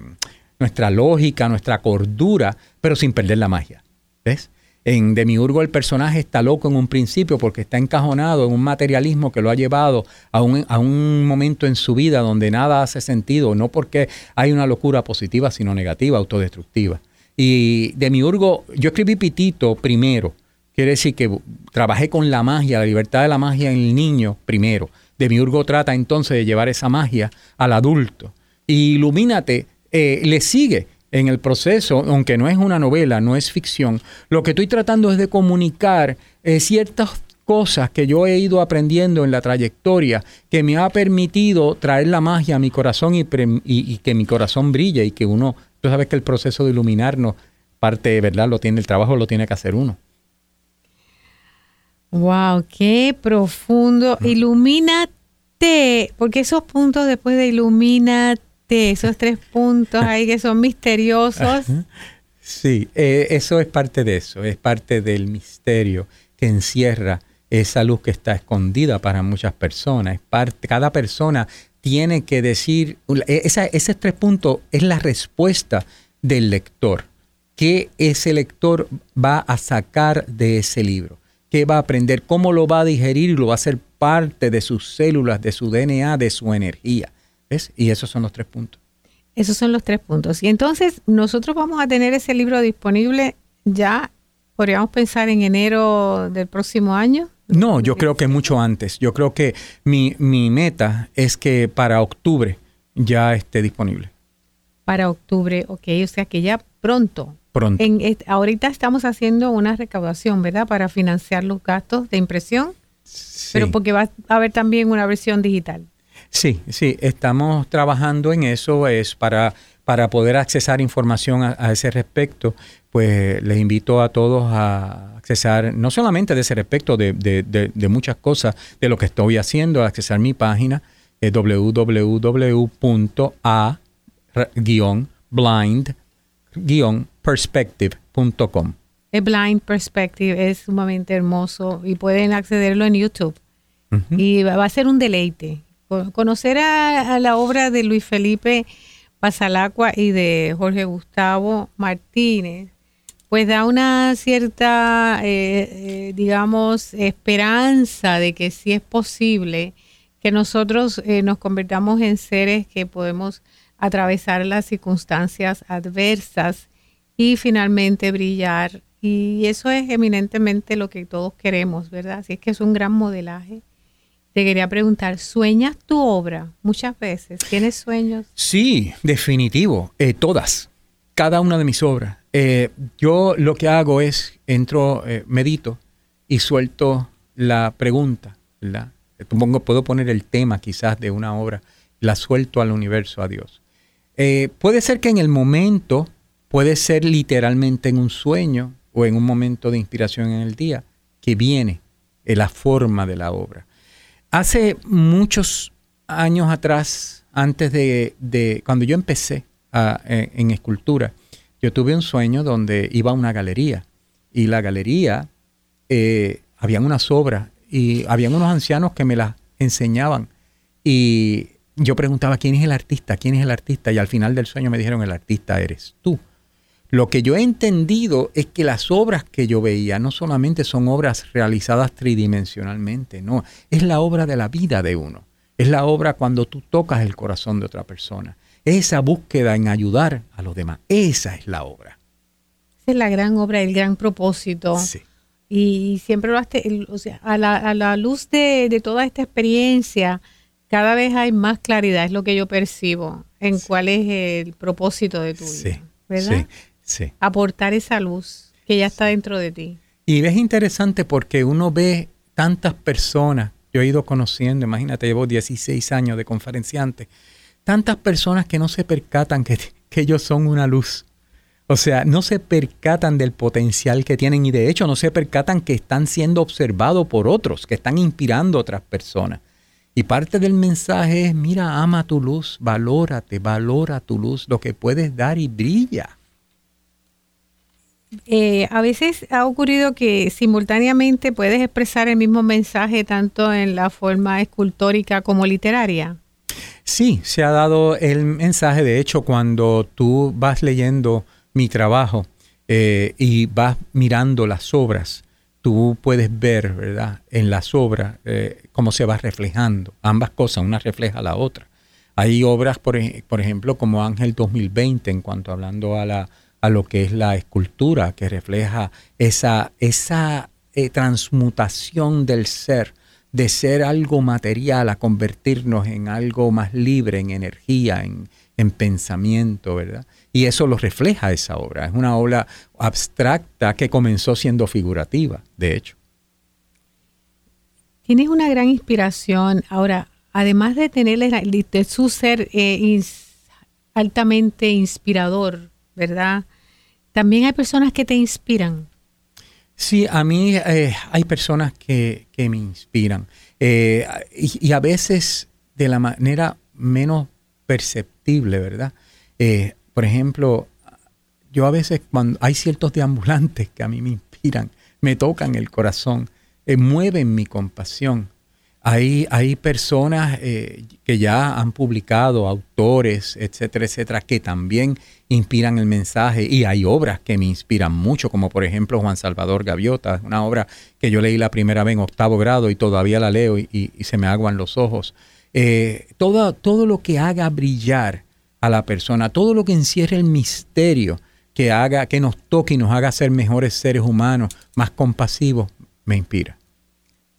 nuestra lógica, nuestra cordura, pero sin perder la magia. ¿Ves? En Demiurgo el personaje está loco en un principio porque está encajonado en un materialismo que lo ha llevado a un, a un momento en su vida donde nada hace sentido, no porque hay una locura positiva, sino negativa, autodestructiva. Y Demiurgo, yo escribí Pitito primero, quiere decir que trabajé con la magia, la libertad de la magia en el niño primero. Demiurgo trata entonces de llevar esa magia al adulto. Y Ilumínate eh, le sigue en el proceso, aunque no es una novela, no es ficción, lo que estoy tratando es de comunicar eh, ciertas cosas que yo he ido aprendiendo en la trayectoria que me ha permitido traer la magia a mi corazón y, y, que mi corazón brille y que uno, tú sabes que el proceso de iluminarnos, parte, de ¿verdad? Lo tiene, el trabajo lo tiene que hacer uno. Wow, qué profundo. Ilumínate, porque esos puntos después de ilumínate esos tres puntos ahí que son misteriosos. Sí, eh, eso es parte de eso, es parte del misterio que encierra esa luz que está escondida para muchas personas. Es parte, cada persona tiene que decir, e, esa, ese tres puntos es la respuesta del lector. ¿Qué ese lector va a sacar de ese libro? ¿Qué va a aprender? ¿Cómo lo va a digerir y lo va a hacer parte de sus células, de su DNA, de su energía? Y esos son los tres puntos. Esos son los tres puntos. Y entonces nosotros vamos a tener ese libro disponible ya, podríamos pensar en enero del próximo año. No, yo creo que mucho antes. Yo creo que mi, meta es que para octubre ya esté disponible. Para octubre, ok, o sea que ya pronto. Pronto. En, ahorita estamos haciendo una recaudación, ¿verdad? Para financiar los gastos de impresión. Sí. Pero porque va a haber también una versión digital. Sí, sí, estamos trabajando en eso, es para, para poder accesar información a, ese respecto, pues les invito a todos a accesar, no solamente de ese respecto, de, de, de, muchas cosas de lo que estoy haciendo, a accesar mi página, eh, www.a-blind-perspective.com. El Blind Perspective es sumamente hermoso y pueden accederlo en YouTube. Y va a ser un deleite conocer a, la obra de Luis Felipe Pasalacua y de Jorge Gustavo Martínez, pues da una cierta, eh, eh, digamos, esperanza de que sí es posible que nosotros eh, nos convertamos en seres que podemos atravesar las circunstancias adversas y finalmente brillar. Y eso es eminentemente lo que todos queremos, ¿verdad? Así es que es un gran modelaje te quería preguntar, ¿sueñas tu obra muchas veces? ¿Tienes sueños? Sí, definitivo, eh, todas, cada una de mis obras. Eh, yo lo que hago es, entro, eh, medito y suelto la pregunta, la, puedo poner el tema quizás de una obra, la suelto al universo, a Dios. puede ser que en el momento, puede ser literalmente en un sueño o en un momento de inspiración en el día, que viene la forma de la obra. Hace muchos años atrás, antes de, cuando yo empecé en, escultura, yo tuve un sueño donde iba a una galería y la galería, eh, habían unas obras y habían unos ancianos que me las enseñaban. Y yo preguntaba quién es el artista, quién es el artista y al final del sueño me dijeron el artista eres tú. Lo que yo he entendido es que las obras que yo veía no solamente son obras realizadas tridimensionalmente, no, es la obra de la vida de uno. Es la obra cuando tú tocas el corazón de otra persona. Esa búsqueda en ayudar a los demás. Esa es la obra. Esa es la gran obra, el gran propósito. Sí. Y siempre lo hace, o sea, a la, luz de, toda esta experiencia, cada vez hay más claridad, es lo que yo percibo, en cuál es el propósito de tu vida. ¿verdad? Sí aportar esa luz que ya está dentro de ti. Y es interesante porque uno ve tantas personas, yo he ido conociendo, imagínate, llevo 16 años de conferenciante, tantas personas que no se percatan que, que ellos son una luz. O sea, no se percatan del potencial que tienen y de hecho no se percatan que están siendo observados por otros, que están inspirando a otras personas. Y parte del mensaje es, mira, ama tu luz, valórate, valora tu luz, lo que puedes dar y brilla. Eh, a veces ha ocurrido que simultáneamente puedes expresar el mismo mensaje tanto en la forma escultórica como literaria. Sí, se ha dado el mensaje. De hecho, cuando tú vas leyendo mi trabajo eh, y vas mirando las obras, tú puedes ver, ¿verdad? En las obras eh, cómo se va reflejando. Ambas cosas, una refleja la otra. Hay obras, por, por ejemplo, como Ángel 2020, en cuanto hablando a la a lo que es la escultura, que refleja esa, esa eh, transmutación del ser, de ser algo material a convertirnos en algo más libre, en energía, en, en pensamiento, ¿verdad? Y eso lo refleja esa obra. Es una obra abstracta que comenzó siendo figurativa, de hecho. Tienes una gran inspiración. Ahora, además de tener de su ser eh, altamente inspirador, ¿verdad? También hay personas que te inspiran. Sí, a mí eh, hay personas que, me inspiran eh, y, a veces de la manera menos perceptible, ¿verdad? Eh, por ejemplo, yo a veces cuando hay ciertos deambulantes que a mí me inspiran, me tocan el corazón, mueven mi compasión. Hay, hay personas eh, que ya han publicado, autores, etcétera, etcétera, que también inspiran el mensaje y hay obras que me inspiran mucho, como por ejemplo Juan Salvador Gaviota, una obra que yo leí la primera vez en octavo grado y todavía la leo y, se me aguan los ojos. Eh, todo, todo lo que haga brillar a la persona, todo lo que encierre el misterio, que haga, que nos toque y nos haga ser mejores seres humanos, más compasivos, me inspira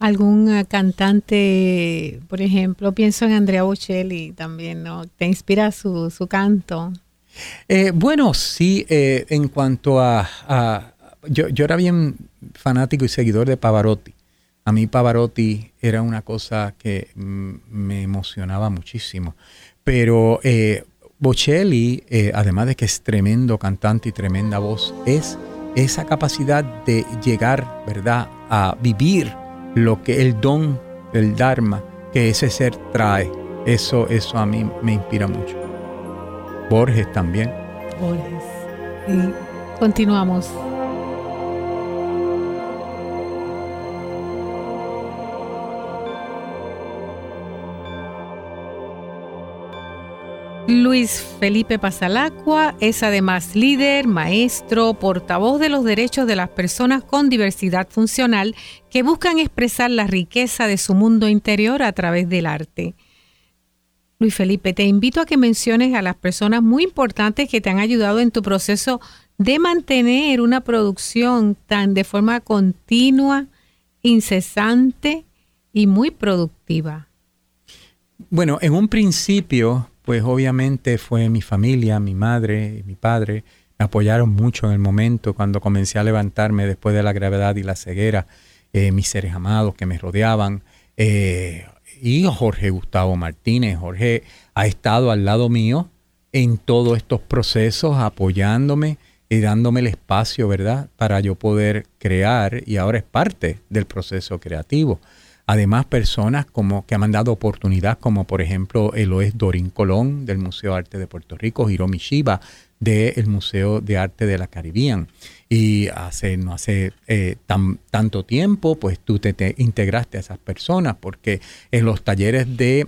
algún eh, cantante, por ejemplo, pienso en Andrea Bocelli también, ¿no? ¿Te inspira su, su canto? Eh, bueno, sí, eh, en cuanto a... yo, yo, era bien fanático y seguidor de Pavarotti. A mí Pavarotti era una cosa que me emocionaba muchísimo. Pero Bocelli, además de que es tremendo cantante y tremenda voz, es esa capacidad de llegar, ¿verdad?, a vivir lo que el don, el Dharma que ese ser trae. Eso, eso a mí me inspira mucho. Borges también. Borges. Y continuamos. Luis Felipe Pasalacua es además líder, maestro, portavoz de los derechos de las personas con diversidad funcional que buscan expresar la riqueza de su mundo interior a través del arte. Luis Felipe, te invito a que menciones a las personas muy importantes que te han ayudado en tu proceso de mantener una producción tan de forma continua, incesante y muy productiva. Bueno, en un principio pues obviamente fue mi familia, mi madre mi padre. Me apoyaron mucho en el momento cuando comencé a levantarme después de la gravedad y la ceguera, eh, mis seres amados que me rodeaban. Eh, y Jorge Gustavo Martínez. Jorge ha estado al lado mío en todos estos procesos, apoyándome y dándome el espacio, ¿verdad?, para yo poder crear y ahora es parte del proceso creativo. Además, personas como que han dado oportunidad, como por ejemplo Eloes Dorín Colón del Museo de Arte de Puerto Rico, Hiromi Shiba del Museo de Arte de la Caribbean. Y hace, no hace eh, tan, tanto tiempo, pues tú te, integraste a esas personas, porque en los talleres de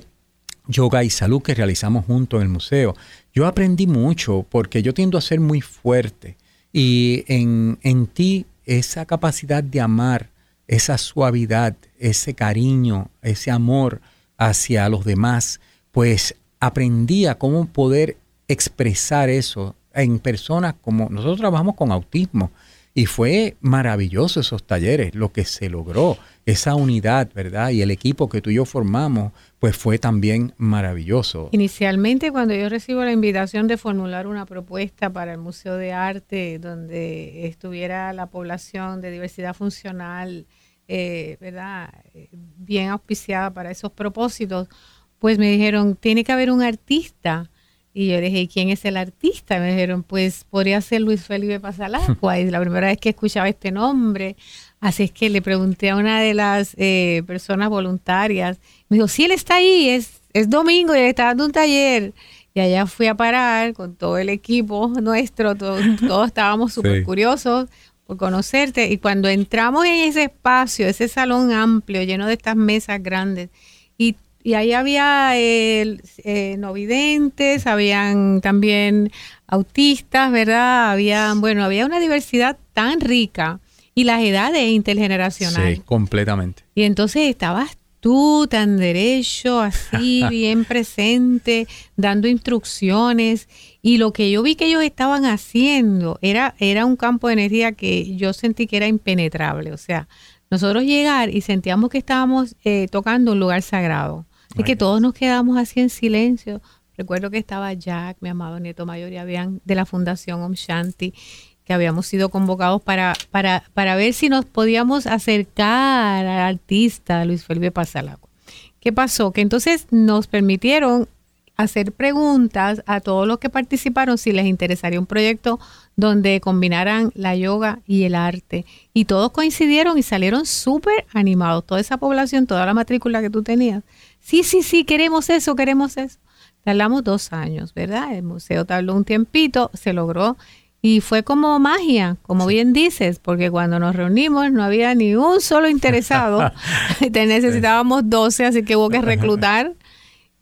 yoga y salud que realizamos juntos en el museo, yo aprendí mucho porque yo tiendo a ser muy fuerte y en, en ti esa capacidad de amar esa suavidad, ese cariño, ese amor hacia los demás, pues aprendí a cómo poder expresar eso en personas como nosotros trabajamos con autismo y fue maravilloso esos talleres, lo que se logró, esa unidad, ¿verdad? Y el equipo que tú y yo formamos, pues fue también maravilloso. Inicialmente cuando yo recibo la invitación de formular una propuesta para el Museo de Arte donde estuviera la población de diversidad funcional, eh, ¿verdad? Bien auspiciada para esos propósitos, pues me dijeron, tiene que haber un artista Y yo dije, ¿quién es el artista? Me dijeron, pues podría ser Luis Felipe Pasalacqua. y la primera vez que escuchaba este nombre. Así es que le pregunté a una de las eh, personas voluntarias. Me dijo, sí, él está ahí, es, es domingo y él está dando un taller. Y allá fui a parar con todo el equipo nuestro, todos, estábamos súper curiosos por conocerte. Y cuando entramos en ese espacio, ese salón amplio, lleno de estas mesas grandes, y y ahí había eh, no videntes, habían también autistas, ¿verdad? Había, bueno, había una diversidad tan rica y las edades intergeneracionales. Sí, completamente. Y entonces estabas tú tan derecho, así, bien presente, dando instrucciones. Y lo que yo vi que ellos estaban haciendo era, era un campo de energía que yo sentí que era impenetrable. O sea, nosotros llegar y sentíamos que estábamos eh, tocando un lugar sagrado. Así que todos nos quedamos así en silencio. Recuerdo que estaba Jack, mi amado nieto mayor, y habían de la Fundación Om Shanti, que habíamos sido convocados para, para, para ver si nos podíamos acercar al artista Luis Felipe Pasalagua. ¿Qué pasó? Que entonces nos permitieron hacer preguntas a todos los que participaron si les interesaría un proyecto donde combinaran la yoga y el arte. Y todos coincidieron y salieron súper animados. Toda esa población, toda la matrícula que tú tenías, Sí, sí, sí, queremos eso, queremos eso. Tardamos dos años, ¿verdad? El museo tardó un tiempito, se logró y fue como magia, como bien dices, porque cuando nos reunimos no había ni un solo interesado. necesitábamos 12, así que hubo que reclutar.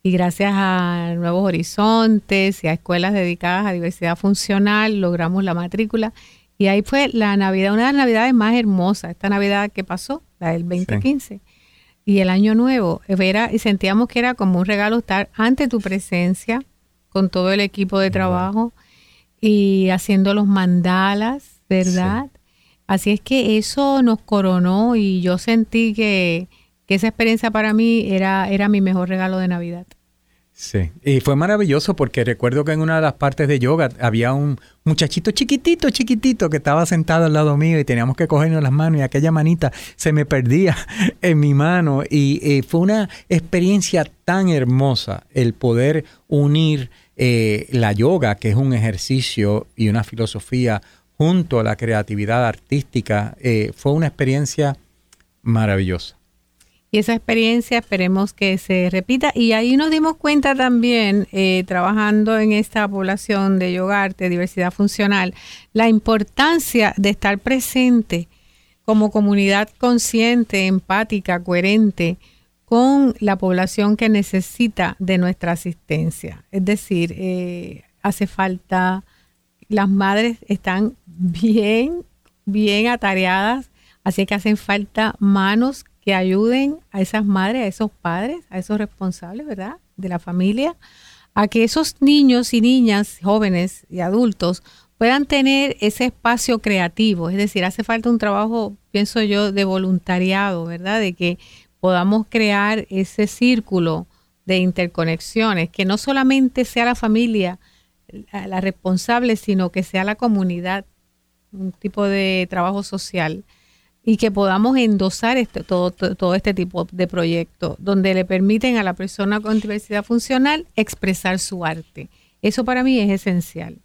Y gracias a Nuevos Horizontes y a escuelas dedicadas a diversidad funcional, logramos la matrícula. Y ahí fue la Navidad, una de las Navidades más hermosas, esta Navidad que pasó, la del 2015 y el año nuevo, era, y sentíamos que era como un regalo estar ante tu presencia con todo el equipo de trabajo y haciendo los mandalas, ¿verdad? Así es que eso nos coronó y yo sentí que, que esa experiencia para mí era, era mi mejor regalo de Navidad. Sí, y fue maravilloso porque recuerdo que en una de las partes de yoga había un muchachito chiquitito, chiquitito que estaba sentado al lado mío y teníamos que cogernos las manos y aquella manita se me perdía en mi mano y, fue una experiencia tan hermosa el poder unir eh, la yoga, que es un ejercicio y una filosofía, junto a la creatividad artística, eh, fue una experiencia maravillosa. Y esa experiencia esperemos que se repita. Y ahí nos dimos cuenta también, eh, trabajando en esta población de yogarte, diversidad funcional, la importancia de estar presente como comunidad consciente, empática, coherente con la población que necesita de nuestra asistencia. Es decir, eh, hace falta, las madres están bien, bien atareadas, así que hacen falta manos que ayuden a esas madres, a esos padres, a esos responsables, ¿verdad? De la familia, a que esos niños y niñas, jóvenes y adultos puedan tener ese espacio creativo. Es decir, hace falta un trabajo, pienso yo, de voluntariado, ¿verdad? De que podamos crear ese círculo de interconexiones, que no solamente sea la familia la responsable, sino que sea la comunidad, un tipo de trabajo social y que podamos endosar este, todo, todo este tipo de proyectos donde le permiten a la persona con diversidad funcional expresar su arte. Eso para mí es esencial.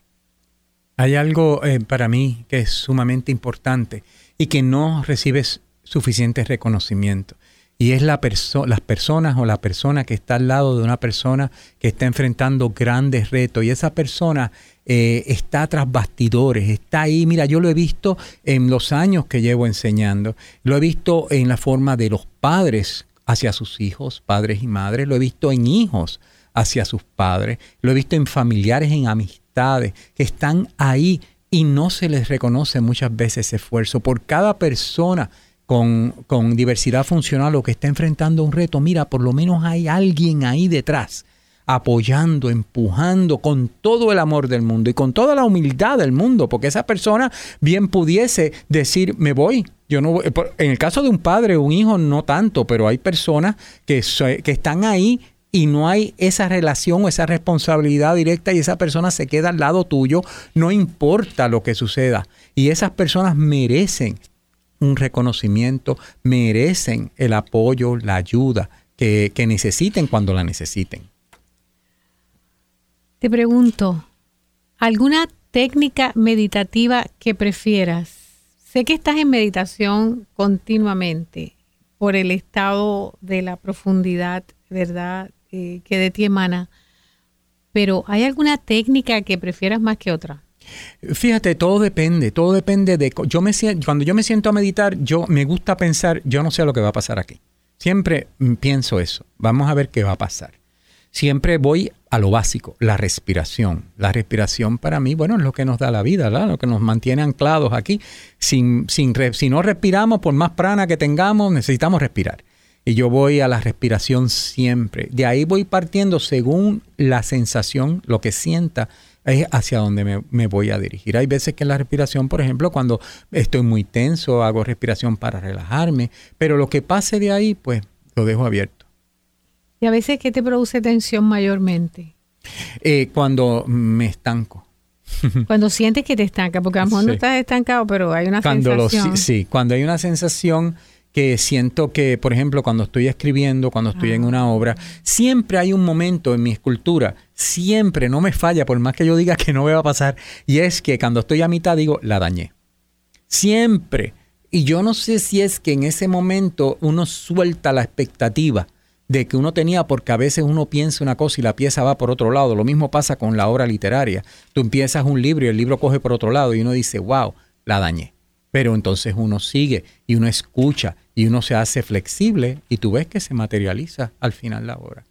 Hay algo eh, para mí que es sumamente importante y que no recibes suficiente reconocimiento y es la las personas o la persona que está al lado de una persona que está enfrentando grandes retos y esa persona eh, está tras bastidores, está ahí, mira, yo lo he visto en los años que llevo enseñando, lo he visto en la forma de los padres hacia sus hijos, padres y madres, lo he visto en hijos hacia sus padres, lo he visto en familiares, en amistades, que están ahí y no se les reconoce muchas veces ese esfuerzo. Por cada persona con, con diversidad funcional o que está enfrentando un reto, mira, por lo menos hay alguien ahí detrás apoyando, empujando con todo el amor del mundo y con toda la humildad del mundo, porque esa persona bien pudiese decir, me voy. Yo no En el caso de un padre un hijo, no tanto, pero hay personas que, que están ahí y no hay esa relación o esa responsabilidad directa y esa persona se queda al lado tuyo, no importa lo que suceda. Y esas personas merecen un reconocimiento, merecen el apoyo, la ayuda que, necesiten cuando la necesiten. Te pregunto, ¿alguna técnica meditativa que prefieras? Sé que estás en meditación continuamente por el estado de la profundidad, ¿verdad? Eh, que de ti emana. Pero ¿hay alguna técnica que prefieras más que otra? Fíjate, todo depende, todo depende de yo me cuando yo me siento a meditar, yo me gusta pensar, yo no sé lo que va a pasar aquí. Siempre pienso eso. Vamos a ver qué va a pasar. Siempre voy a lo básico, la respiración. La respiración para mí, bueno, es lo que nos da la vida, lo que nos mantiene anclados aquí. Sin, sin, si no respiramos, por más prana que tengamos, necesitamos respirar. Y yo voy a la respiración siempre. De ahí voy partiendo según la sensación, lo que sienta, es hacia donde me, voy a dirigir. Hay veces que la respiración, por ejemplo, cuando estoy muy tenso, hago respiración para relajarme, pero lo que pase de ahí, pues lo dejo abierto. ¿Y a veces qué te produce tensión mayormente? Eh, cuando me estanco. Cuando sientes que te estanca, porque a lo mejor no estás estancado, pero hay una sensación. sí, cuando hay una sensación que siento que, por ejemplo, cuando estoy escribiendo, cuando estoy en una obra, siempre hay un momento en mi escultura, siempre, no me falla, por más que yo diga que no me va a pasar, y es que cuando estoy a mitad digo, la dañé. Siempre. Y yo no sé si es que en ese momento uno suelta la expectativa de que uno tenía porque a veces uno piensa una cosa y la pieza va por otro lado. Lo mismo pasa con la obra literaria. Tú empiezas un libro y el libro coge por otro lado y uno dice, wow, la dañé. Pero entonces uno sigue y uno escucha y uno se hace flexible y tú ves que se materializa al final la obra.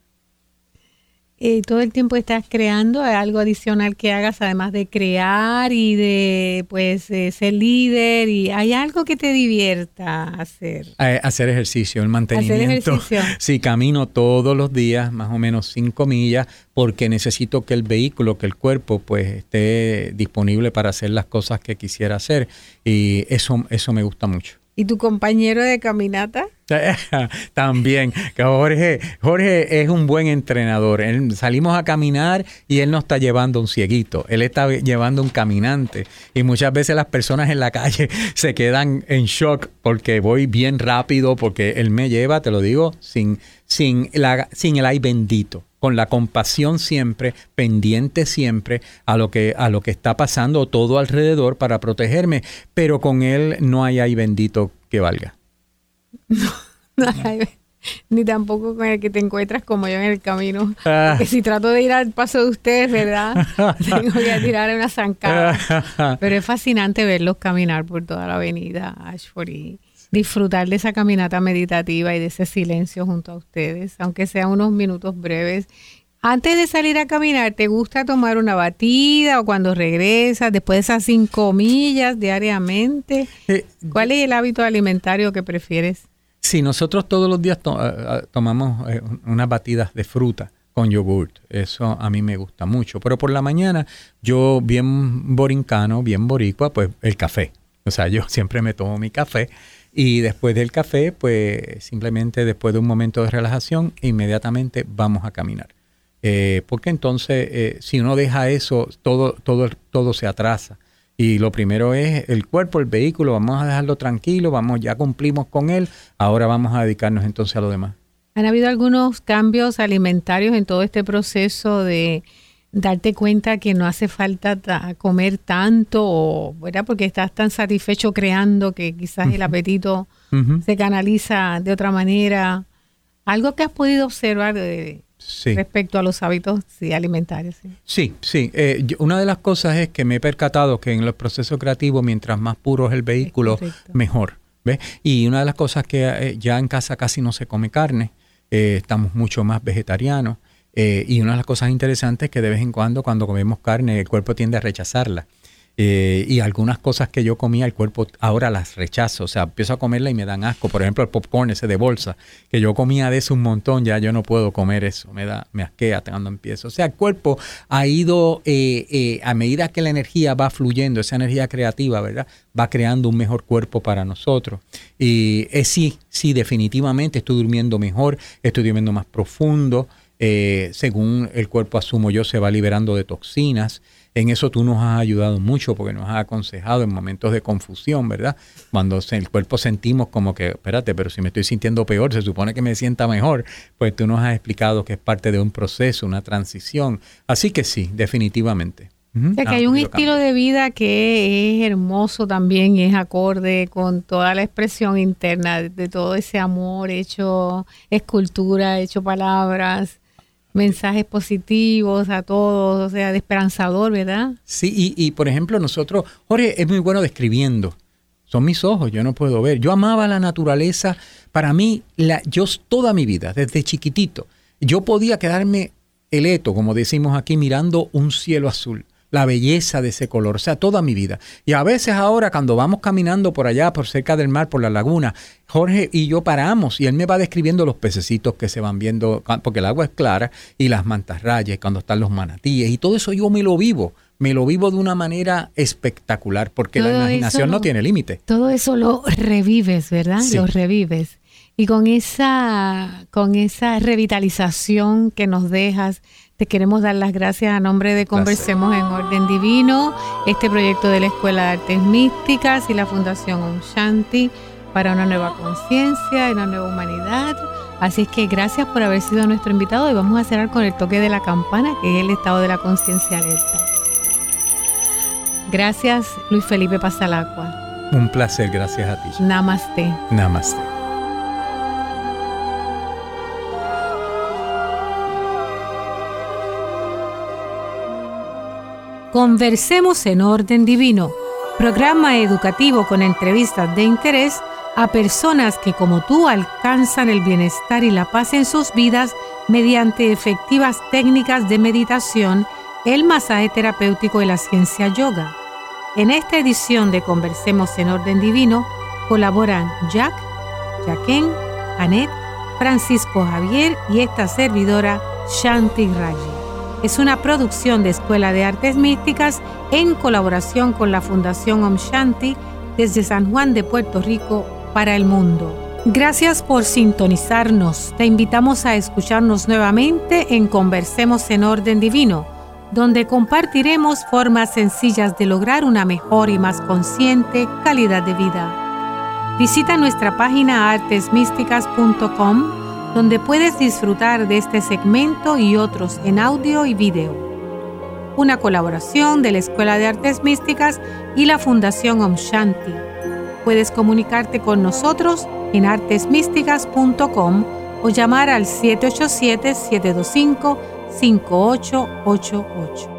Y todo el tiempo estás creando algo adicional que hagas además de crear y de pues eh, ser líder y hay algo que te divierta hacer. Eh, hacer ejercicio el mantenimiento. hacer ejercicio. sí camino todos los días más o menos cinco millas porque necesito que el vehículo que el cuerpo pues esté disponible para hacer las cosas que quisiera hacer. Y eso eso me gusta mucho ¿Y tu compañero de caminata? También, Jorge, Jorge es un buen entrenador. salimos a caminar y él no está llevando un cieguito, él está llevando un caminante. Y muchas veces las personas en la calle se quedan en shock porque voy bien rápido, porque él me lleva, te lo digo, sin, sin, sin el ay bendito con la compasión siempre, pendiente siempre a lo que, a lo que está pasando todo alrededor para protegerme, pero con él no hay ay bendito que valga. No, hay, ni tampoco con el que te encuentras como yo en el camino. Ah. si trato de ir al paso de ustedes, ¿verdad? Tengo que tirar una zancada. Pero es fascinante verlos caminar por toda la avenida Ashford y, disfrutar de esa caminata meditativa y de ese silencio junto a ustedes, aunque sean unos minutos breves. Antes de salir a caminar, ¿te gusta tomar una batida o cuando regresas, después de esas cinco millas diariamente? Eh, ¿Cuál es el hábito alimentario que prefieres? Sí, nosotros todos los días eh, eh, tomamos unas batidas de fruta con yogurt. Eso a mí me gusta mucho. Pero por la mañana, yo bien borincano, bien boricua, pues el café. O sea, yo siempre me tomo mi café y después del café, pues simplemente después de un momento de relajación, inmediatamente vamos a caminar. Eh, porque entonces, eh, si uno deja eso, todo, todo, todo se atrasa. Y lo primero es el cuerpo, el vehículo, vamos a dejarlo tranquilo, vamos, ya cumplimos con él, ahora vamos a dedicarnos entonces a lo demás. ¿Han habido algunos cambios alimentarios en todo este proceso de darte cuenta que no hace falta comer tanto, o, ¿verdad? Porque estás tan satisfecho creando que quizás el apetito se canaliza de otra manera. Algo que has podido observar respecto a los hábitos alimentarios. Sí, sí. Eh, una de las cosas es que me he percatado que en los procesos creativos, mientras más puro es el vehículo, mejor. ¿ves? Y una de las cosas que eh, ya en casa casi no se come carne, eh, estamos mucho más vegetarianos. Eh, y una de las cosas interesantes es que de vez en cuando, cuando comemos carne, el cuerpo tiende a rechazarla. Eh, y algunas cosas que yo comía, el cuerpo ahora las rechazo. O sea, empiezo a comerla y me dan asco. Por ejemplo, el popcorn ese de bolsa, que yo comía de eso un montón, ya yo no puedo comer eso. Me da, me asquea cuando empiezo. O sea, el cuerpo ha ido, eh, a medida que la energía va fluyendo, esa energía creativa, ¿verdad? Va creando un mejor cuerpo para nosotros. Y sí, sí, definitivamente estoy durmiendo mejor, estoy durmiendo más profundo. Eh, según el cuerpo asumo yo, se va liberando de toxinas. En eso tú nos has ayudado mucho porque nos has aconsejado en momentos de confusión, ¿verdad? Cuando en el cuerpo sentimos como que, espérate, pero si me estoy sintiendo peor, se supone que me sienta mejor, pues tú nos has explicado que es parte de un proceso, una transición. Así que sí, definitivamente. O sea, que hay un estilo de vida que es hermoso también y es acorde con toda la expresión interna de todo ese amor hecho escultura, hecho palabras, mensajes positivos a todos, o sea, de esperanzador, ¿verdad? Sí, y, y por ejemplo nosotros, Jorge es muy bueno describiendo. Son mis ojos, yo no puedo ver. Yo amaba la naturaleza. Para mí, la, yo toda mi vida, desde chiquitito, yo podía quedarme eleto, como decimos aquí, mirando un cielo azul la belleza de ese color, o sea, toda mi vida. Y a veces ahora cuando vamos caminando por allá, por cerca del mar, por la laguna, Jorge y yo paramos y él me va describiendo los pececitos que se van viendo, porque el agua es clara, y las mantarrayas, cuando están los manatíes, y todo eso yo me lo vivo. Me lo vivo de una manera espectacular, porque la imaginación no tiene límite. Todo eso lo revives, ¿verdad? Lo revives. Y con esa, con esa revitalización que nos dejas, te queremos dar las gracias a nombre de Conversemos en Orden Divino, este proyecto de la Escuela de Artes Místicas y la Fundación Om Shanti para una nueva conciencia y una nueva humanidad. Así es que gracias por haber sido nuestro invitado y vamos a cerrar con el toque de la campana, que es el estado de la conciencia alerta. Gracias, Luis Felipe Pasalacua. Un placer, gracias a ti. Namaste. Namaste. Conversemos en Orden Divino, programa educativo con entrevistas de interés a personas que como tú alcanzan el bienestar y la paz en sus vidas mediante efectivas técnicas de meditación, el masaje terapéutico y la ciencia yoga. En esta edición de Conversemos en Orden Divino colaboran Jack, Jaquen, Anet, Francisco Javier y esta servidora Shanti Raji es una producción de Escuela de Artes Místicas en colaboración con la Fundación Om Shanti desde San Juan de Puerto Rico para el mundo. Gracias por sintonizarnos. Te invitamos a escucharnos nuevamente en Conversemos en Orden Divino, donde compartiremos formas sencillas de lograr una mejor y más consciente calidad de vida. Visita nuestra página artesmísticas.com donde puedes disfrutar de este segmento y otros en audio y video. Una colaboración de la Escuela de Artes Místicas y la Fundación Om Shanti. Puedes comunicarte con nosotros en artesmísticas.com o llamar al 787-725-5888.